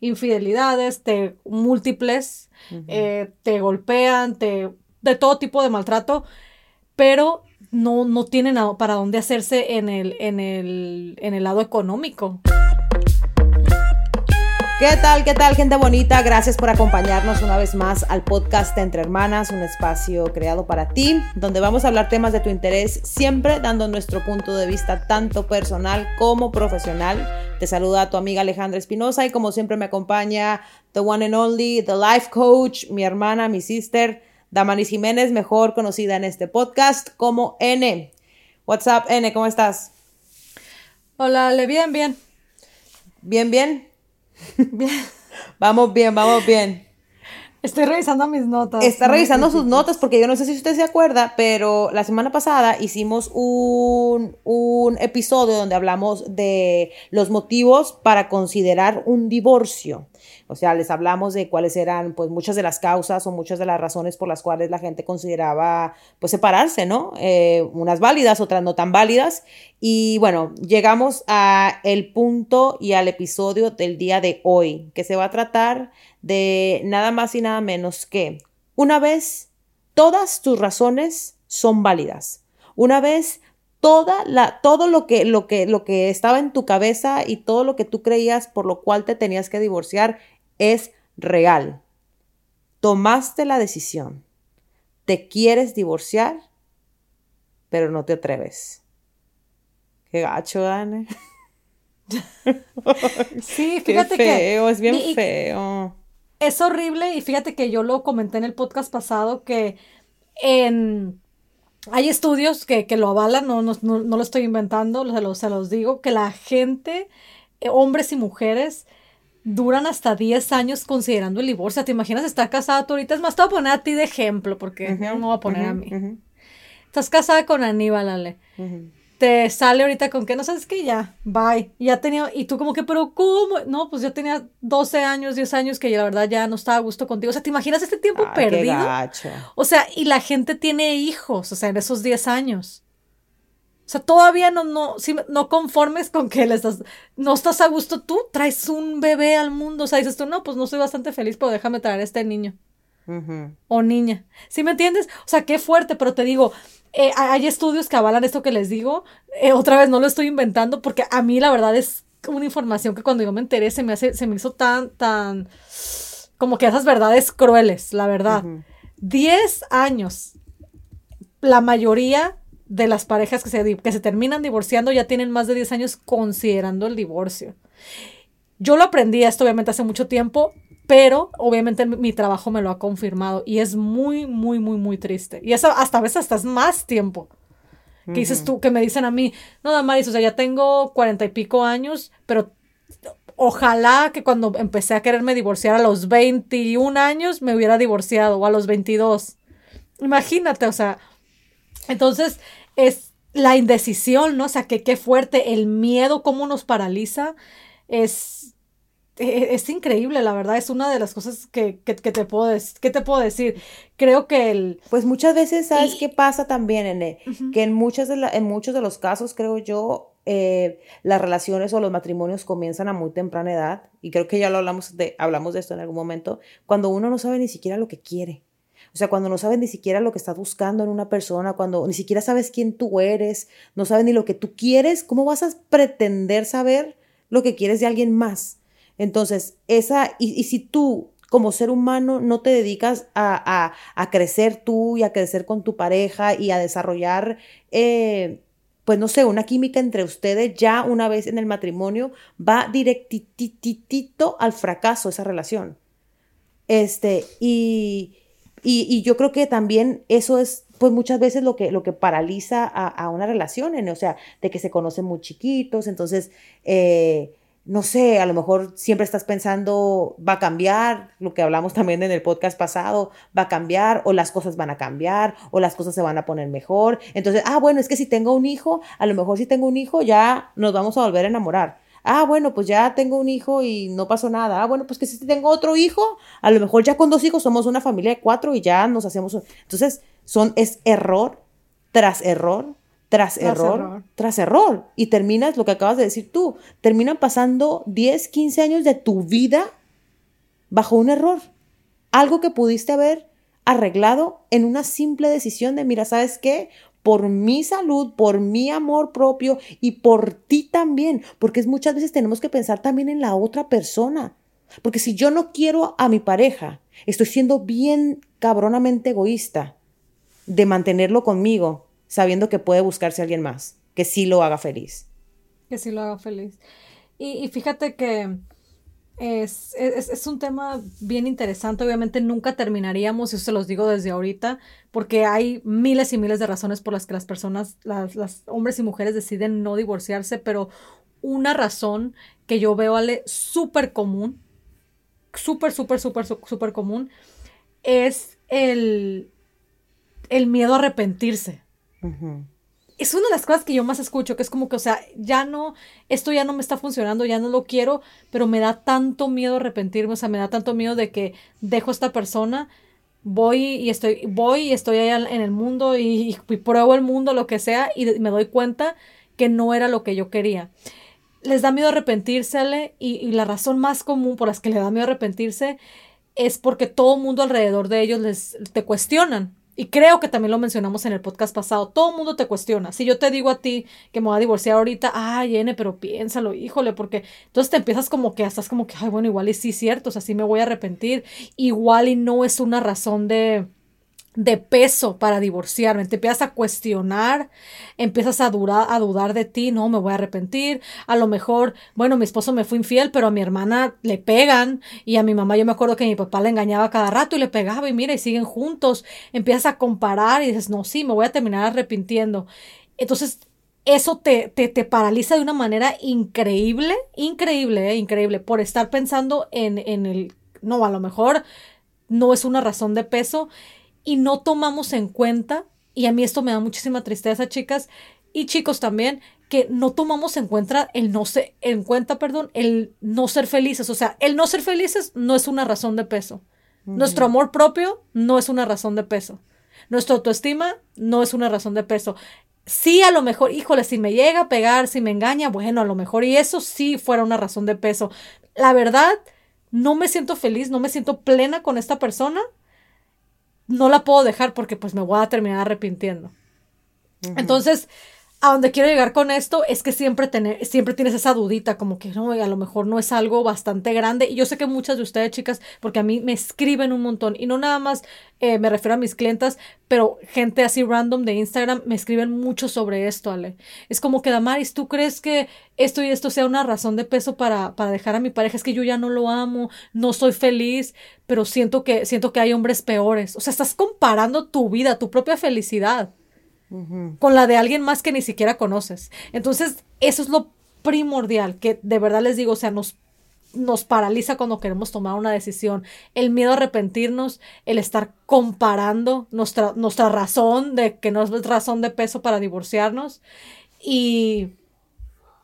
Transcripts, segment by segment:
infidelidades, te múltiples, eh, te golpean, te de todo tipo de maltrato, pero no, no tienen para dónde hacerse en el, en el, en el lado económico. ¿Qué tal? ¿Qué tal, gente bonita? Gracias por acompañarnos una vez más al podcast Entre Hermanas, un espacio creado para ti, donde vamos a hablar temas de tu interés, siempre dando nuestro punto de vista tanto personal como profesional. Te saluda tu amiga Alejandra Espinosa y como siempre me acompaña the one and only, the life coach, mi hermana, mi sister, Damanis Jiménez, mejor conocida en este podcast como N. What's up, N? ¿Cómo estás? Hola, Ale, bien, bien. ¿Bien, bien? vamos bien, vamos bien. Estoy revisando mis notas. Está revisando sus notas porque yo no sé si usted se acuerda, pero la semana pasada hicimos un, un, episodio donde hablamos de los motivos para considerar un divorcio. O sea, les hablamos de cuáles eran pues muchas de las causas o muchas de las razones por las cuales la gente consideraba pues separarse, ¿no? Eh, unas válidas, otras no tan válidas. Y bueno, llegamos a el punto y al episodio del día de hoy, que se va a tratar de nada más y nada menos que una vez todas tus razones son válidas. Una vez toda la, todo lo que, lo, que, lo que estaba en tu cabeza y todo lo que tú creías por lo cual te tenías que divorciar es real. Tomaste la decisión. Te quieres divorciar, pero no te atreves. Qué gacho, Dani. sí, fíjate Qué feo, es bien feo. Es horrible y fíjate que yo lo comenté en el podcast pasado que en hay estudios que, lo avalan, no, no, no, lo estoy inventando, se los, se los digo, que la gente, eh, hombres y mujeres, duran hasta 10 años considerando el divorcio. ¿Te imaginas estar casada tú ahorita? Es más, te voy a poner a ti de ejemplo, porque no voy a poner a mí. Estás casada con Aníbal, Ale te sale ahorita con que no sabes que ya, bye. Y ya tenía, y tú como que, pero ¿cómo? No, pues yo tenía 12 años, 10 años que la verdad ya no estaba a gusto contigo. O sea, ¿te imaginas este tiempo perdido? O sea, y la gente tiene hijos, o sea, en esos 10 años. O sea, todavía no, no, si, no conformes con que le estás, no estás a gusto tú, traes un bebé al mundo. O sea, dices tú, no, pues no soy bastante feliz, pero déjame traer a este niño. O niña. ¿Sí me entiendes? O sea, qué fuerte, pero te digo, eh, hay estudios que avalan esto que les digo. Eh, otra vez no lo estoy inventando porque a mí la verdad es una información que cuando yo me enteré se me, hace, se me hizo tan, tan, como que esas verdades crueles, la verdad. Diez años. La mayoría de las parejas que se, que se terminan divorciando ya tienen más de 10 años considerando el divorcio. Yo lo aprendí esto obviamente hace mucho tiempo, pero obviamente mi trabajo me lo ha confirmado y es muy, muy, muy, muy triste. Y eso hasta a veces hasta es más tiempo. Que dices tú, que me dicen a mí, no, Damaris, o sea, ya tengo cuarenta y pico años, pero ojalá que cuando empecé a quererme divorciar a los 21 años me hubiera divorciado o a los 22. Imagínate, o sea, entonces es la indecisión, ¿no? O sea, que qué fuerte, el miedo, cómo nos paraliza, es, es increíble, la verdad, es una de las cosas que, que, te, puedo que te puedo decir. Creo que el... Pues muchas veces, ¿sabes qué pasa también, en Que en, muchas de la, en muchos de los casos, creo yo, eh, las relaciones o los matrimonios comienzan a muy temprana edad, y creo que ya lo hablamos de, hablamos de esto en algún momento, cuando uno no sabe ni siquiera lo que quiere. O sea, cuando no sabes ni siquiera lo que estás buscando en una persona, cuando ni siquiera sabes quién tú eres, no sabes ni lo que tú quieres, ¿cómo vas a pretender saber lo que quieres de alguien más? Entonces, esa, y, si tú como ser humano no te dedicas a, crecer tú y a crecer con tu pareja y a desarrollar, eh, pues no sé, una química entre ustedes ya una vez en el matrimonio, va directititito al fracaso esa relación. Este, y, y, yo creo que también eso es pues muchas veces lo que, lo que paraliza a, una relación, o sea, de que se conocen muy chiquitos, entonces eh, no sé, a lo mejor siempre estás pensando, va a cambiar, lo que hablamos también en el podcast pasado, va a cambiar, o las cosas van a cambiar, o las cosas se van a poner mejor. Entonces, ah, bueno, es que si tengo un hijo, a lo mejor si tengo un hijo ya nos vamos a volver a enamorar. Ah, bueno, pues ya tengo un hijo y no pasó nada. Ah, bueno, pues que si tengo otro hijo, a lo mejor ya con dos hijos somos una familia de cuatro y ya nos hacemos. Entonces, son, es error tras error tras, error, tras error. Y terminas lo que acabas de decir tú, terminan pasando 10, 15 años de tu vida bajo un error. Algo que pudiste haber arreglado en una simple decisión de, mira, ¿sabes qué? Por mi salud, por mi amor propio y por ti también, porque es muchas veces tenemos que pensar también en la otra persona. Porque si yo no quiero a mi pareja, estoy siendo bien cabronamente egoísta de mantenerlo conmigo, sabiendo que puede buscarse a alguien más, que sí lo haga feliz. Que sí lo haga feliz. Y, fíjate que es, un tema bien interesante. Obviamente nunca terminaríamos, y eso se los digo desde ahorita, porque hay miles y miles de razones por las que las personas, las, las hombres y mujeres deciden no divorciarse, pero una razón que yo veo, Ale, súper común, súper, súper, súper, súper común, es el, el miedo a arrepentirse. Es una de las cosas que yo más escucho, que es como que, o sea, ya no, esto ya no me está funcionando, ya no lo quiero, pero me da tanto miedo arrepentirme, o sea, me da tanto miedo de que dejo a esta persona, voy y estoy, voy y estoy allá en el mundo y, pruebo el mundo, lo que sea, y me doy cuenta que no era lo que yo quería. Les da miedo arrepentirse, y, y la razón más común por las que le da miedo arrepentirse es porque todo el mundo alrededor de ellos les te cuestionan. Y creo que también lo mencionamos en el podcast pasado. Todo el mundo te cuestiona. Si yo te digo a ti que me voy a divorciar ahorita, ay, N, pero piénsalo, híjole, porque entonces te empiezas como que estás como que, ay, bueno, igual y sí, cierto, o sea, sí me voy a arrepentir. Igual y no es una razón de, de peso para divorciarme. Te empiezas a cuestionar, empiezas a, a dudar de ti, no, me voy a arrepentir. A lo mejor, bueno, mi esposo me fue infiel, pero a mi hermana le pegan y a mi mamá yo me acuerdo que mi papá le engañaba cada rato y le pegaba y mira, y siguen juntos. Empiezas a comparar y dices, no, sí, me voy a terminar arrepintiendo. Entonces, eso te, te, te paraliza de una manera increíble, increíble, eh, increíble, por estar pensando en, en el, no, a lo mejor no es una razón de peso y no tomamos en cuenta, y a mí esto me da muchísima tristeza, chicas, y chicos también, que no tomamos en cuenta el no ser, en cuenta, perdón, el no ser felices. O sea, el no ser felices no es una razón de peso. Nuestro amor propio no es una razón de peso. Nuestra autoestima no es una razón de peso. Sí, a lo mejor, híjole, si me llega a pegar, si me engaña, bueno, a lo mejor, y eso sí fuera una razón de peso. La verdad, no me siento feliz, no me siento plena con esta persona no la puedo dejar porque pues me voy a terminar arrepintiendo. Entonces, a donde quiero llegar con esto es que siempre, tener, siempre tienes esa dudita, como que no, a lo mejor no es algo bastante grande. Y yo sé que muchas de ustedes, chicas, porque a mí me escriben un montón, y no nada más eh, me refiero a mis clientas, pero gente así random de Instagram me escriben mucho sobre esto, Ale. Es como que, Damaris, ¿tú crees que esto y esto sea una razón de peso para, para dejar a mi pareja? Es que yo ya no lo amo, no soy feliz, pero siento que, siento que hay hombres peores. O sea, estás comparando tu vida, tu propia felicidad con la de alguien más que ni siquiera conoces. Entonces, eso es lo primordial, que de verdad les digo, o sea, nos, nos paraliza cuando queremos tomar una decisión. El miedo a arrepentirnos, el estar comparando nuestra, nuestra razón de que no es razón de peso para divorciarnos y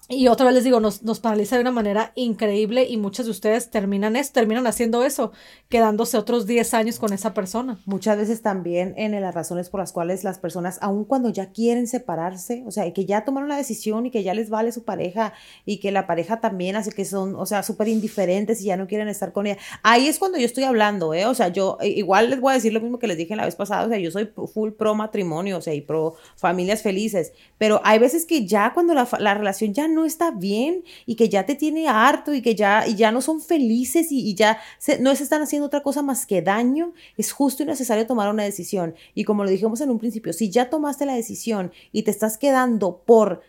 y otra vez les digo, nos, nos, paraliza de una manera increíble y muchos de ustedes terminan eso, terminan haciendo eso, quedándose otros 10 años con esa persona. Muchas veces también en las razones por las cuales las personas, aun cuando ya quieren separarse, o sea, que ya tomaron la decisión y que ya les vale su pareja y que la pareja también hace que son, o sea, súper indiferentes y ya no quieren estar con ella. Ahí es cuando yo estoy hablando, ¿eh? O sea, yo igual les voy a decir lo mismo que les dije la vez pasada, o sea, yo soy full pro matrimonio, o sea, y pro familias felices, pero hay veces que ya cuando la, la relación ya no está bien y que ya te tiene harto y que ya, y ya no son felices y, ya no se están haciendo otra cosa más que daño, es justo y necesario tomar una decisión. Y como lo dijimos en un principio, si ya tomaste la decisión y te estás quedando por,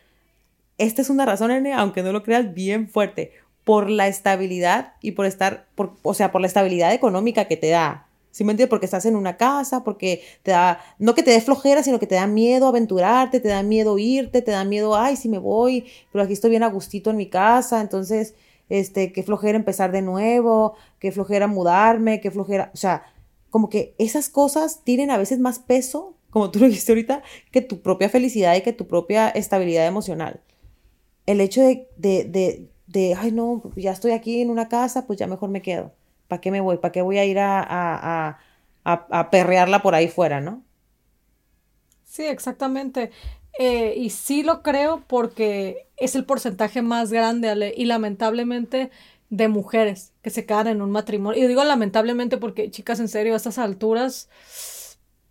esta es una razón, aunque no lo creas, bien fuerte, por la estabilidad y por estar, por, o sea, por la estabilidad económica que te da, ¿Sí me entiendes? Porque estás en una casa, porque te da, no que te dé flojera, sino que te da miedo aventurarte, te da miedo irte, te da miedo, ay, si me voy, pero aquí estoy bien a gustito en mi casa, entonces, este, qué flojera empezar de nuevo, qué flojera mudarme, qué flojera, o sea, como que esas cosas tienen a veces más peso, como tú lo dijiste ahorita, que tu propia felicidad y que tu propia estabilidad emocional. El hecho de, de, de, de ay, no, ya estoy aquí en una casa, pues ya mejor me quedo ¿para qué me voy? ¿Para qué voy a ir a, a, a, perrearla por ahí fuera, no? Sí, exactamente. Eh, y sí lo creo porque es el porcentaje más grande, Ale, y lamentablemente de mujeres que se quedan en un matrimonio. Y digo lamentablemente porque, chicas, en serio, a estas alturas,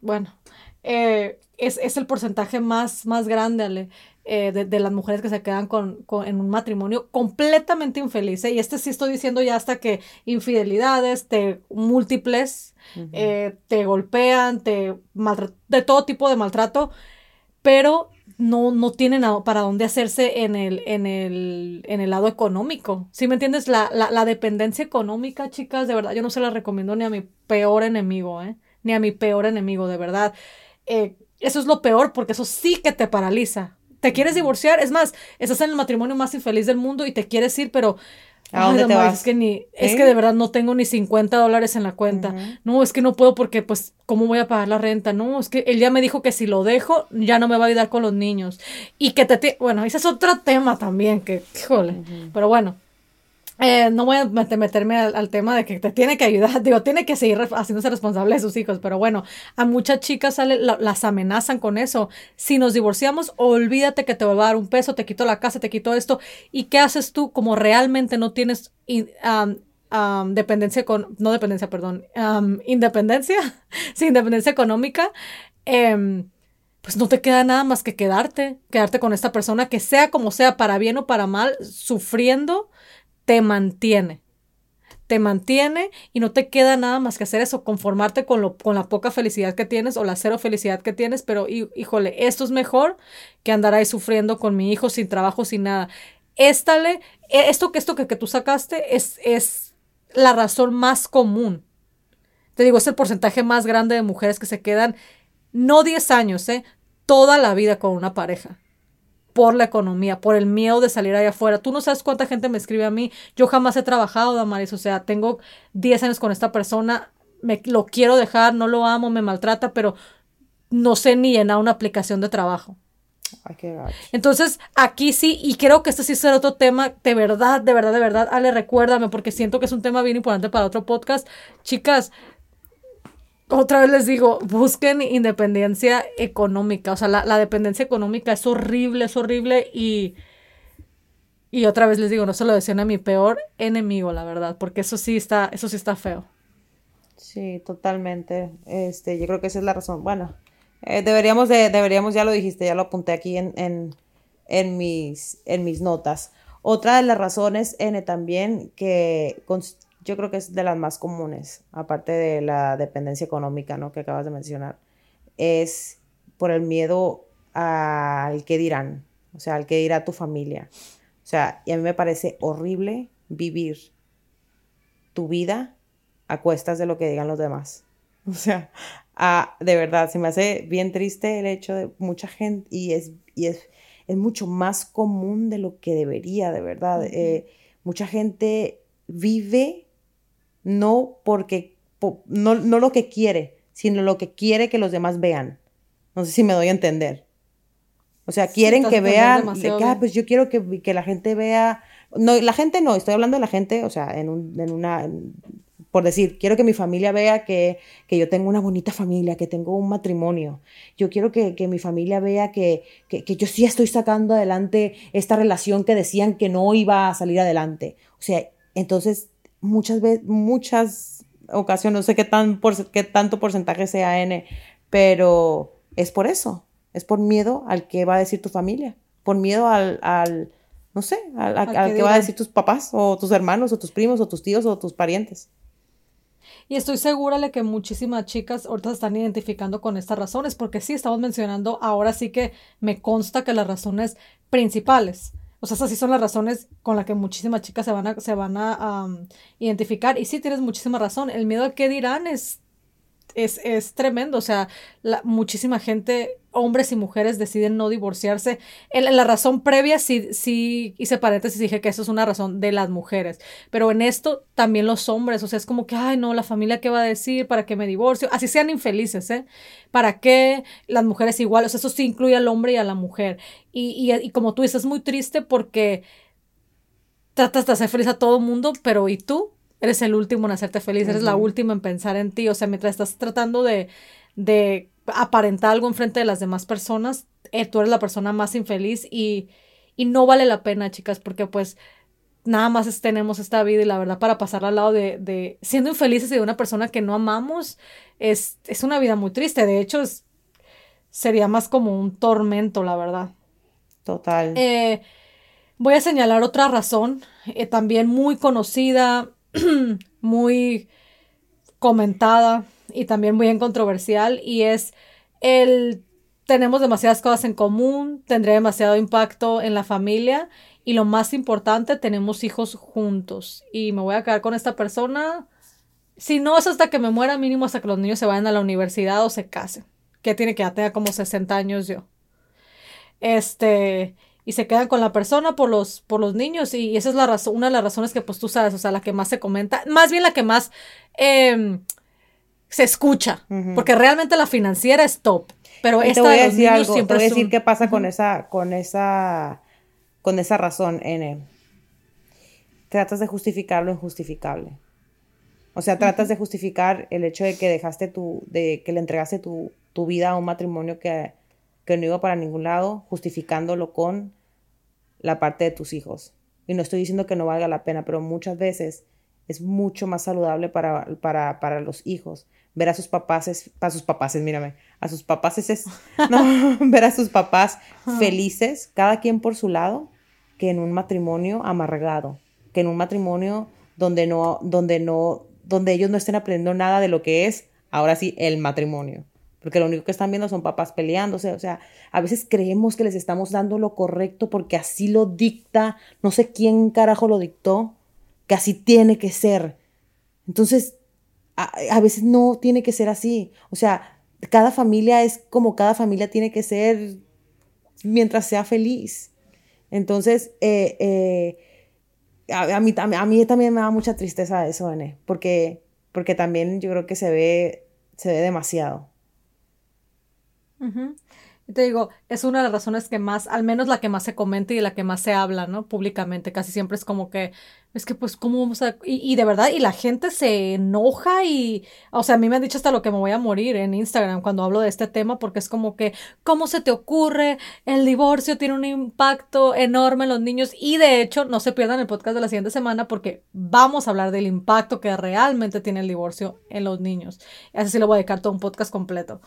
bueno, eh, es, es, el porcentaje más, más grande, Ale. Eh, de, las mujeres que se quedan con, en un matrimonio completamente infeliz. ¿eh? Y este sí estoy diciendo ya hasta que infidelidades, te múltiples, eh, te golpean, te de todo tipo de maltrato, pero no, no tienen para dónde hacerse en el, en el, en el lado económico. ¿Sí me entiendes? La, la, la, dependencia económica, chicas, de verdad, yo no se la recomiendo ni a mi peor enemigo, ¿eh? Ni a mi peor enemigo, de verdad. eso es lo peor porque eso sí que te paraliza te quieres divorciar, es más, estás en el matrimonio más infeliz del mundo y te quieres ir, pero ¿A dónde te vas? Es que, ni, es que de verdad no tengo ni 50 dólares en la cuenta. No, es que no puedo porque, pues, ¿cómo voy a pagar la renta? No, es que él ya me dijo que si lo dejo, ya no me va a ayudar con los niños. Y que te... Bueno, ese es otro tema también, que, híjole. Pero bueno, eh, no voy a meterme al, tema de que te tiene que ayudar, digo, tiene que seguir haciéndose responsable de sus hijos, pero bueno, a muchas chicas las amenazan con eso. Si nos divorciamos, olvídate que te voy a dar un peso, te quito la casa, te quito esto. ¿Y qué haces tú como realmente no tienes dependencia, con, no dependencia, perdón, independencia, sí, independencia económica? Em, pues no te queda nada más que quedarte, quedarte con esta persona que sea como sea, para bien o para mal, sufriendo te mantiene. Te mantiene y no te queda nada más que hacer eso, conformarte con, lo, con la poca felicidad que tienes o la cero felicidad que tienes, pero híjole, esto es mejor que andar ahí sufriendo con mi hijo sin trabajo, sin nada. Éstale, e, esto, esto que, que tú sacaste es, es la razón más común. Te digo, es el porcentaje más grande de mujeres que se quedan, no 10 años, ¿eh? toda la vida con una pareja por la economía, por el miedo de salir allá afuera. Tú no sabes cuánta gente me escribe a mí. Yo jamás he trabajado, Damaris. O sea, tengo 10 años con esta persona. Me, lo quiero dejar, no lo amo, me maltrata, pero no sé ni llenar una aplicación de trabajo. Entonces, aquí sí, y creo que este sí será otro tema, de verdad, de verdad, de verdad, Ale, recuérdame, porque siento que es un tema bien importante para otro podcast. Chicas, otra vez les digo, busquen independencia económica. O sea, la, dependencia económica es horrible, es horrible y... Y otra vez les digo, no se lo decían a mi peor enemigo, la verdad, porque eso sí está, eso sí está feo. Sí, totalmente. Este, yo creo que esa es la razón. Bueno, eh, deberíamos de, deberíamos, ya lo dijiste, ya lo apunté aquí en, en, en, mis, en mis notas. Otra de las razones, N, también, que yo creo que es de las más comunes, aparte de la dependencia económica, ¿no? Que acabas de mencionar, es por el miedo al que dirán, o sea, al que dirá tu familia. O sea, y a mí me parece horrible vivir tu vida a cuestas de lo que digan los demás. O sea, de verdad, se me hace bien triste el hecho de mucha gente, y es, y es, es mucho más común de lo que debería, de verdad. Eh, mucha gente vive no porque, no, no lo que quiere, sino lo que quiere que los demás vean. No sé si me doy a entender. O sea, quieren que vean, ah, pues yo quiero que, que, la gente vea, no, la gente no, estoy hablando de la gente, o sea, en, un, en una, por decir, quiero que mi familia vea que, que, yo tengo una bonita familia, que tengo un matrimonio. Yo quiero que, que mi familia vea que, que, yo sí estoy sacando adelante esta relación que decían que no iba a salir adelante. O sea, entonces muchas veces, muchas ocasiones, no sé qué, tan por, qué tanto porcentaje sea N, pero es por eso, es por miedo al que va a decir tu familia, por miedo al, al no sé, al, al, que va a decir tus papás o tus hermanos o tus primos o tus tíos o tus parientes. Y estoy segura de que muchísimas chicas ahorita se están identificando con estas razones, porque sí, estamos mencionando, ahora sí que me consta que las razones principales o sea, esas sí son las razones con las que muchísimas chicas se van a, se van a identificar. Y sí, tienes muchísima razón. El miedo a qué dirán es es, es tremendo. O sea, la, muchísima gente, hombres y mujeres, deciden no divorciarse. En, la razón previa sí, sí hice paréntesis dije que eso es una razón de las mujeres. Pero en esto también los hombres. O sea, es como que, ay, no, la familia qué va a decir, para qué me divorcio. Así sean infelices, ¿eh? ¿Para qué las mujeres igual? O sea, eso sí incluye al hombre y a la mujer. Y, y, y como tú dices, es muy triste porque tratas de hacer feliz a todo el mundo, pero ¿y tú? Eres el último en hacerte feliz, eres la última en pensar en ti. O sea, mientras estás tratando de, de aparentar algo enfrente de las demás personas, eh, tú eres la persona más infeliz y, y no vale la pena, chicas, porque pues nada más tenemos esta vida y la verdad para pasarla al lado de, de siendo infelices y de una persona que no amamos es, es una vida muy triste. De hecho, es, sería más como un tormento, la verdad. Total. Eh, voy a señalar otra razón, eh, también muy conocida, muy comentada y también muy controversial, y es el tenemos demasiadas cosas en común, tendría demasiado impacto en la familia y lo más importante, tenemos hijos juntos y me voy a quedar con esta persona. Si no es hasta que me muera, mínimo hasta que los niños se vayan a la universidad o se casen. Que tiene que ya tenga como 60 años yo. Este, y se quedan con la persona por los, por los niños y esa es la razón, una de las razones que pues tú sabes, o sea, la que más se comenta, más bien la que más em, se escucha, porque realmente la financiera es top, pero esta te voy a decir algo, te voy a decir qué pasa con esa, con esa con esa razón, N. Tratas de justificar lo injustificable. O sea, tratas de justificar el hecho de que dejaste tu, de que le entregaste tu, vida a un matrimonio que, que no iba para ningún lado, justificándolo con la parte de tus hijos. Y no estoy diciendo que no valga la pena, pero muchas veces es mucho más saludable para, para, para los hijos ver a sus papás, para sus papás, mírame, a sus papás es, no, ver a sus papás felices, cada quien por su lado, que en un matrimonio amargado, que en un matrimonio donde no, donde no, donde ellos no estén aprendiendo nada de lo que es, ahora sí, el matrimonio. Porque lo único que están viendo son papás peleándose. O sea, a veces creemos que les estamos dando lo correcto porque así lo dicta, no sé quién carajo lo dictó, que así tiene que ser. Entonces, a, veces no tiene que ser así. O sea, cada familia es como cada familia tiene que ser mientras sea feliz. Entonces, eh, eh, a, mí, a, mí, también me da mucha tristeza eso, N, porque, porque también yo creo que se ve, se ve demasiado. Y te digo, es una de las razones que más, al menos la que más se comenta y la que más se habla, ¿no? Públicamente, casi siempre es como que, es que pues, ¿cómo vamos a...? Y, de verdad, y la gente se enoja y, o sea, a mí me han dicho hasta lo que me voy a morir en Instagram cuando hablo de este tema, porque es como que, ¿cómo se te ocurre? El divorcio tiene un impacto enorme en los niños y de hecho, no se pierdan el podcast de la siguiente semana porque vamos a hablar del impacto que realmente tiene el divorcio en los niños. Así sí lo voy a dedicar todo un podcast completo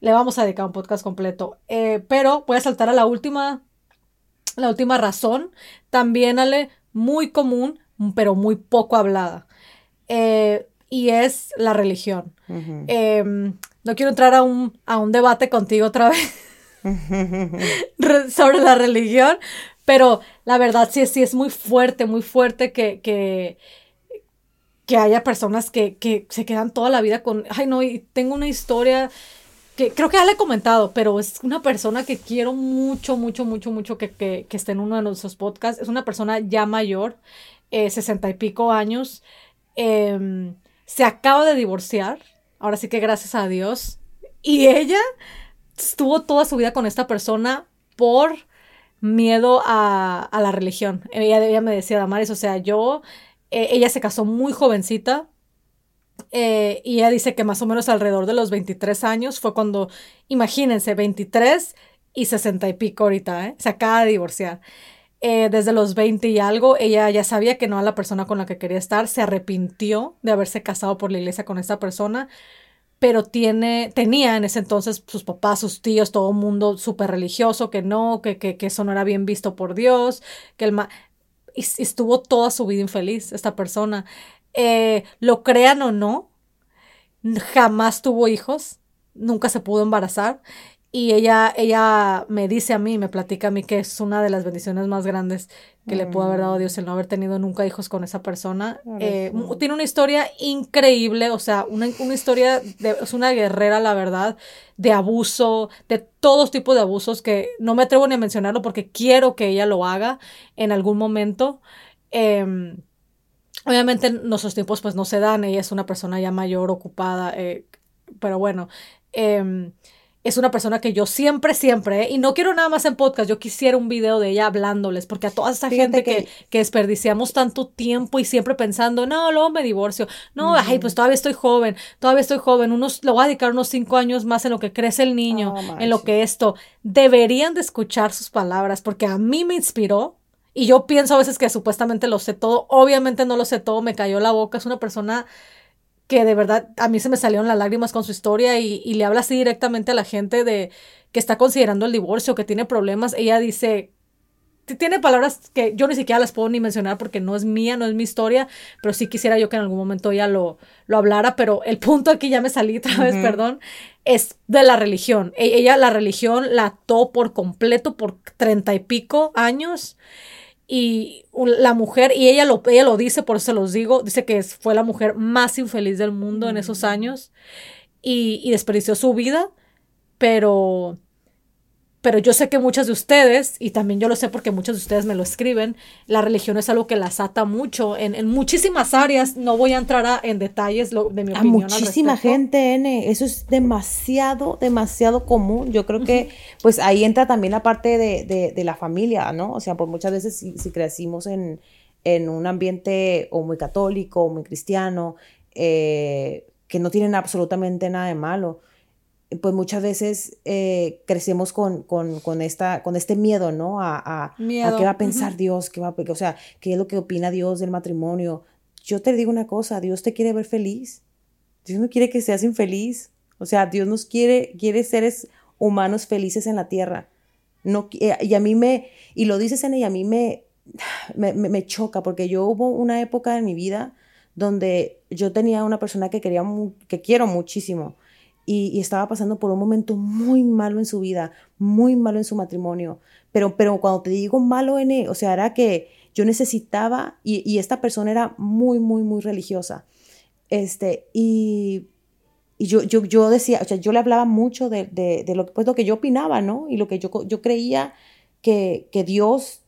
le vamos a dedicar un podcast completo. Eh, pero voy a saltar a la última, la última razón, también Ale, muy común, pero muy poco hablada. Eh, y es la religión. Em, no quiero entrar a un, a un debate contigo otra vez sobre la religión, pero la verdad sí, sí es muy fuerte, muy fuerte que, que, que haya personas que, que, se quedan toda la vida con, ay no, y tengo una historia que creo que ya le he comentado, pero es una persona que quiero mucho, mucho, mucho, mucho que, que, que esté en uno de nuestros podcasts. Es una persona ya mayor, eh, sesenta y pico años. Em, se acaba de divorciar, ahora sí que gracias a Dios. Y ella estuvo toda su vida con esta persona por miedo a, a la religión. Ella, ella, me decía, Damaris, o sea, yo, eh, ella se casó muy jovencita, eh, y ella dice que más o menos alrededor de los 23 años fue cuando, imagínense, 23 y 60 y pico ahorita, ¿eh? se acaba de divorciar. Eh, desde los 20 y algo, ella ya sabía que no era la persona con la que quería estar, se arrepintió de haberse casado por la iglesia con esta persona, pero tiene, tenía en ese entonces sus papás, sus tíos, todo el mundo súper religioso, que no, que, que, que, eso no era bien visto por Dios, que el y estuvo toda su vida infeliz esta persona. Eh, lo crean o no, jamás tuvo hijos, nunca se pudo embarazar. Y ella, ella me dice a mí, me platica a mí que es una de las bendiciones más grandes que le pudo haber dado Dios el no haber tenido nunca hijos con esa persona. Eh, tiene una historia increíble, o sea, una, una historia, de, es una guerrera, la verdad, de abuso, de todos tipos de abusos que no me atrevo ni a mencionarlo porque quiero que ella lo haga en algún momento. Eh, Obviamente en nuestros tiempos pues no se dan, ella es una persona ya mayor, ocupada, eh, pero bueno, em, es una persona que yo siempre, siempre, eh, y no quiero nada más en podcast, yo quisiera un video de ella hablándoles, porque a toda esa gente que, que, desperdiciamos tanto tiempo y siempre pensando, no, luego me divorcio, no, ay, pues todavía estoy joven, todavía estoy joven, unos, le voy a dedicar unos cinco años más en lo que crece el niño, en lo que esto, deberían de escuchar sus palabras, porque a mí me inspiró Y yo pienso a veces que supuestamente lo sé todo. Obviamente no lo sé todo, me cayó la boca. Es una persona que de verdad a mí se me salieron las lágrimas con su historia y, y le habla así directamente a la gente de que está considerando el divorcio, que tiene problemas. Ella dice, tiene palabras que yo ni siquiera las puedo ni mencionar porque no es mía, no es mi historia, pero sí quisiera yo que en algún momento ella lo, lo hablara, pero el punto aquí ya me salí otra vez, perdón, es de la religión. E, ella la religión la ató por completo por treinta y pico años y la mujer, y ella lo, ella lo dice, por eso se los digo, dice que fue la mujer más infeliz del mundo en esos mm. años y, y desperdició su vida, pero pero yo sé que muchas de ustedes, y también yo lo sé porque muchos de ustedes me lo escriben, la religión es algo que las ata mucho en, en muchísimas áreas. No voy a entrar en detalles de mi opinión. A muchísima gente, N. Eso es demasiado, demasiado común. Yo creo que, pues ahí entra también la parte de, de, de la familia, ¿no? O sea, por muchas veces si, si crecimos en, en, un ambiente o muy católico o muy cristiano, eh, que no tienen absolutamente nada de malo pues muchas veces eh, crecemos con, con, con, esta, con este miedo, ¿no? A, a, qué va a pensar Dios, qué va a, o sea, qué es lo que opina Dios del matrimonio. Yo te digo una cosa, Dios te quiere ver feliz. Dios no quiere que seas infeliz. O sea, Dios nos quiere, quiere seres humanos felices en la tierra. No, eh, y a mí me, y lo dices en ella, a mí me, me, me, choca porque yo hubo una época en mi vida donde yo tenía una persona que quería, que quiero muchísimo y, estaba pasando por un momento muy malo en su vida, muy malo en su matrimonio. Pero, pero cuando te digo malo, en o sea, era que yo necesitaba, y, y, esta persona era muy, muy, muy religiosa. Este, y, y yo, yo, yo decía, o sea, yo le hablaba mucho de, de, de lo, pues, lo que yo opinaba, ¿no? Y lo que yo, yo creía que, que Dios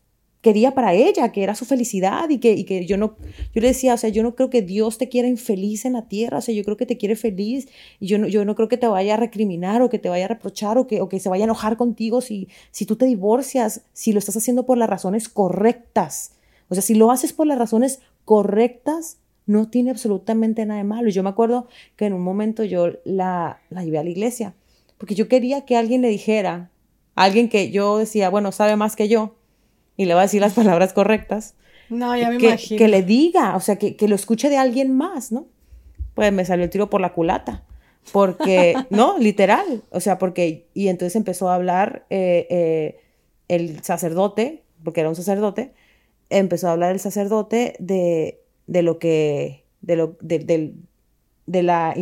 quería para ella, que era su felicidad y que, y que yo no, yo le decía, o sea, yo no creo que Dios te quiera infeliz en la tierra, o sea, yo creo que te quiere feliz y yo no, yo no creo que te vaya a recriminar o que te vaya a reprochar o que, o que se vaya a enojar contigo si, si tú te divorcias, si lo estás haciendo por las razones correctas. O sea, si lo haces por las razones correctas, no tiene absolutamente nada de malo. Yo me acuerdo que en un momento yo la, la llevé a la iglesia, porque yo quería que alguien le dijera, alguien que yo decía, bueno, sabe más que yo, y le va a decir las palabras correctas. No, ya me que, imagino. Que le diga, o sea, que, que, lo escuche de alguien más, ¿no? Pues me salió el tiro por la culata. Porque, no, literal. O sea, porque, y entonces empezó a hablar eh, eh, el sacerdote, porque era un sacerdote, empezó a hablar el sacerdote de, de lo que, de lo, de, de, de la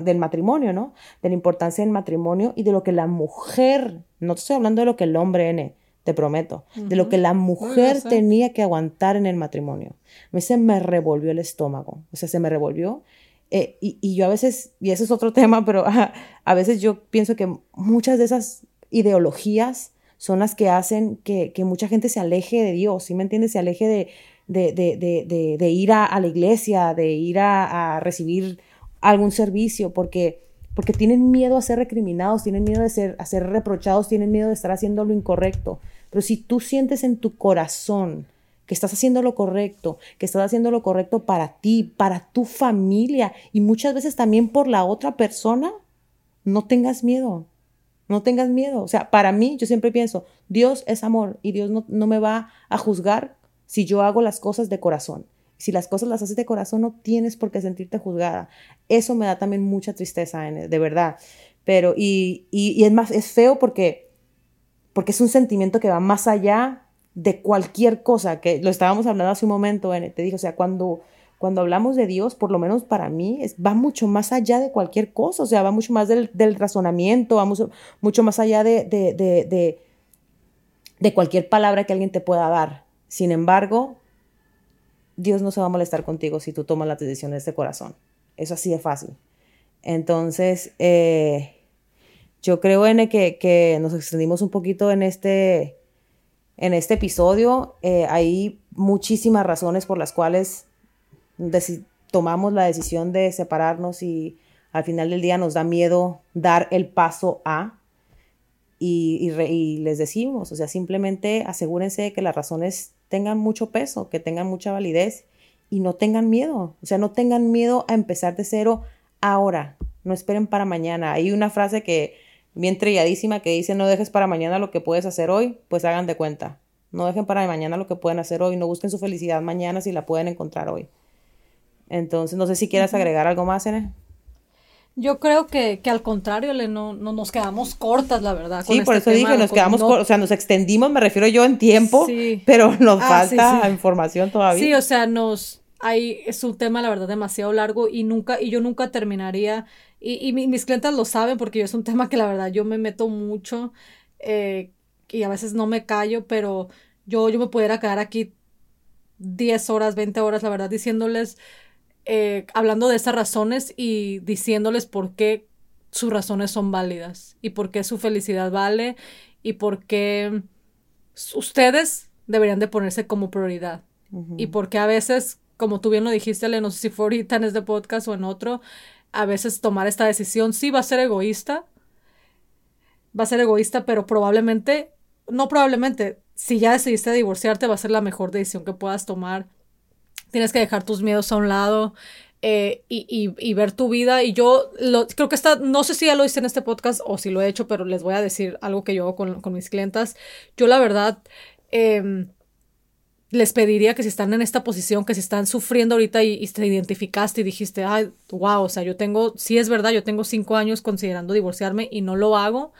del matrimonio, ¿no? De la importancia del matrimonio y de lo que la mujer, no estoy hablando de lo que el hombre, N, te prometo, de lo que la mujer tenía que aguantar en el matrimonio. A mí se me revolvió el estómago, o sea, se me revolvió. Eh, y, y, yo a veces, y ese es otro tema, pero a, veces yo pienso que muchas de esas ideologías son las que hacen que, que mucha gente se aleje de Dios, ¿sí me entiendes? Se aleje de, de, de, de ir a, a, la iglesia, de ir a, a recibir algún servicio, porque porque tienen miedo a ser recriminados, tienen miedo de ser, a ser reprochados, tienen miedo de estar haciendo lo incorrecto. Pero si tú sientes en tu corazón que estás haciendo lo correcto, que estás haciendo lo correcto para ti, para tu familia y muchas veces también por la otra persona, no tengas miedo. No tengas miedo. O sea, para mí, yo siempre pienso, Dios es amor y Dios no, no me va a juzgar si yo hago las cosas de corazón. Si las cosas las haces de corazón, no tienes por qué sentirte juzgada. Eso me da también mucha tristeza, de verdad. Pero, y, y, y es más, es feo porque porque es un sentimiento que va más allá de cualquier cosa, que lo estábamos hablando hace un momento, te digo, o sea, cuando, cuando hablamos de Dios, por lo menos para mí, es, va mucho más allá de cualquier cosa, o sea, va mucho más del, razonamiento, va mucho, más allá de, de, de, de, cualquier palabra que alguien te pueda dar. Sin embargo, Dios no se va a molestar contigo si tú tomas las decisiones de corazón. Eso así de fácil. Entonces, eh, yo creo, N, que, que nos extendimos un poquito en este, en este episodio. Eh, hay muchísimas razones por las cuales tomamos la decisión de separarnos y al final del día nos da miedo dar el paso a. Y, y, les decimos, o sea, simplemente asegúrense de que las razones tengan mucho peso, que tengan mucha validez y no tengan miedo, o sea, no tengan miedo a empezar de cero ahora, no esperen para mañana. Hay una frase que bien trilladísima que dice no dejes para mañana lo que puedes hacer hoy, pues hagan de cuenta. No dejen para mañana lo que pueden hacer hoy. No busquen su felicidad mañana si la pueden encontrar hoy. Entonces, no sé si quieras agregar algo más, Ene. Yo creo que, que al contrario, le, no, no, nos quedamos cortas, la verdad. Sí, por este eso dije, nos quedamos, o sea, nos extendimos, me refiero yo en tiempo, pero nos ah, falta información todavía. Sí, o sea, nos, hay, es un tema, la verdad, demasiado largo y nunca, y yo nunca terminaría, y, y mis clientes lo saben porque es un tema que la verdad yo me meto mucho eh, y a veces no me callo, pero yo, yo me pudiera quedar aquí 10 horas, 20 horas, la verdad, diciéndoles eh, hablando de esas razones y diciéndoles por qué sus razones son válidas y por qué su felicidad vale y por qué ustedes deberían de ponerse como prioridad. Y porque a veces, como tú bien lo dijiste, no sé si fue ahorita en este podcast o en otro, a veces tomar esta decisión sí va a ser egoísta, va a ser egoísta, pero probablemente, no probablemente, si ya decidiste divorciarte va a ser la mejor decisión que puedas tomar tienes que dejar tus miedos a un lado eh, y, ver tu vida. Y yo creo que está, no sé si ya lo hice en este podcast o si lo he hecho, pero les voy a decir algo que yo hago con, mis clientas. Yo la verdad... Em, les pediría que si están en esta posición, que si están sufriendo ahorita y, te identificaste y dijiste, ay, wow, o sea, yo tengo, sí es verdad, yo tengo cinco años considerando divorciarme y no lo hago.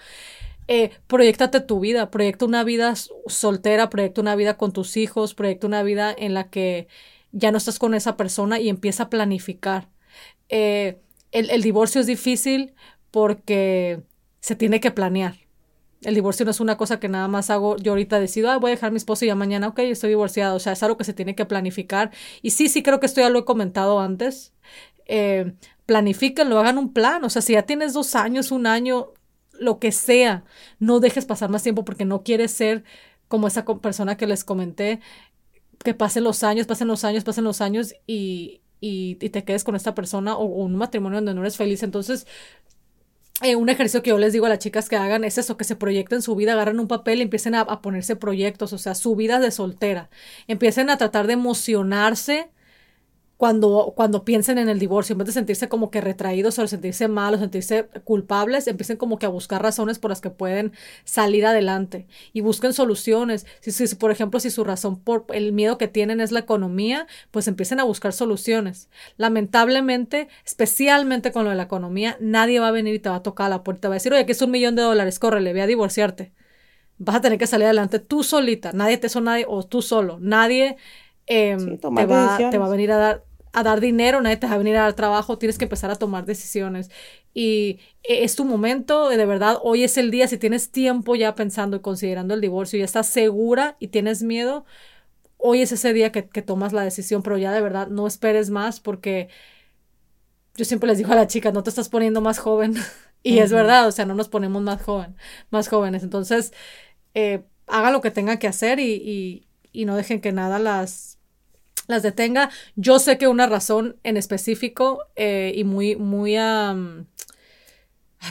Eh, proyectate tu vida, proyecta una vida soltera, proyecta una vida con tus hijos, proyecta una vida en la que ya no estás con esa persona y empieza a planificar. Eh, el, divorcio es difícil porque se tiene que planear. El divorcio no es una cosa que nada más hago, yo ahorita decido, ah, voy a dejar a mi esposo y ya mañana, ok, estoy divorciado. O sea, es algo que se tiene que planificar. Y sí, sí, creo que esto ya lo he comentado antes. Eh, lo hagan un plan. O sea, si ya tienes dos años, un año, lo que sea, no dejes pasar más tiempo porque no quieres ser como esa persona que les comenté, que pasen los años, pasen los años, pasen los años y, y, te quedes con esta persona o, un matrimonio donde no eres feliz. Entonces, eh, un ejercicio que yo les digo a las chicas que hagan es eso, que se proyecten su vida, agarren un papel y empiecen a, a ponerse proyectos, o sea, su vida de soltera. Empiecen a tratar de emocionarse cuando, cuando piensen en el divorcio, en vez de sentirse como que retraídos o sentirse malos, sentirse culpables, empiecen como que a buscar razones por las que pueden salir adelante y busquen soluciones. Si, si, por ejemplo, si su razón por el miedo que tienen es la economía, pues empiecen a buscar soluciones. Lamentablemente, especialmente con lo de la economía, nadie va a venir y te va a tocar la puerta, va a decir, oye, que es un millón de dólares, córrele, ve a divorciarte. Vas a tener que salir adelante tú solita, nadie te son nadie, o tú solo, nadie em, te, va, te va a venir a dar a dar dinero, nadie te va a venir a dar trabajo, tienes que empezar a tomar decisiones. Y e, es tu momento, de verdad, hoy es el día, si tienes tiempo ya pensando y considerando el divorcio y estás segura y tienes miedo, hoy es ese día que, tomas la decisión, pero ya de verdad no esperes más porque yo siempre les digo a la chica, no te estás poniendo más joven. y es verdad, o sea, no nos ponemos más, joven, más jóvenes. Entonces, eh, haga lo que tenga que hacer y, y no dejen que nada las las detenga. Yo sé que una razón en específico eh, y muy, muy,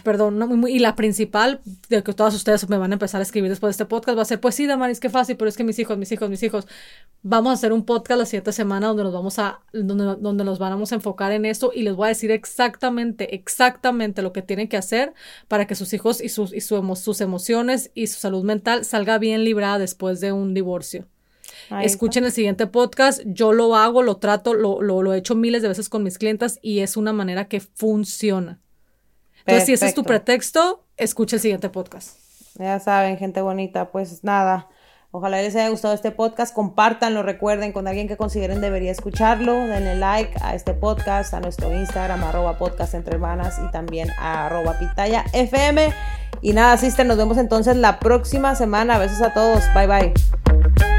perdón, no, muy, y la principal de que todas ustedes me van a empezar a escribir después de este podcast va a ser, pues sí, Damaris, qué fácil, pero es que mis hijos, mis hijos, mis hijos, vamos a hacer un podcast la siguiente semana donde nos vamos a, donde, donde nos vamos a enfocar en eso y les voy a decir exactamente, exactamente lo que tienen que hacer para que sus hijos y sus, y sus emociones y su salud mental salga bien librada después de un divorcio. Escuchen el siguiente podcast. Yo lo hago, lo trato, lo, lo, he hecho miles de veces con mis clientas y es una manera que funciona. Entonces, si ese es tu pretexto, escucha el siguiente podcast. Ya saben, gente bonita, pues nada. Ojalá les haya gustado este podcast. Compártanlo, recuerden con alguien que consideren debería escucharlo. Denle like a este podcast, a nuestro Instagram, arroba podcast entre hermanas y también a arroba pitaya FM. Y nada, sister, nos vemos entonces la próxima semana. Besos a todos. Bye bye.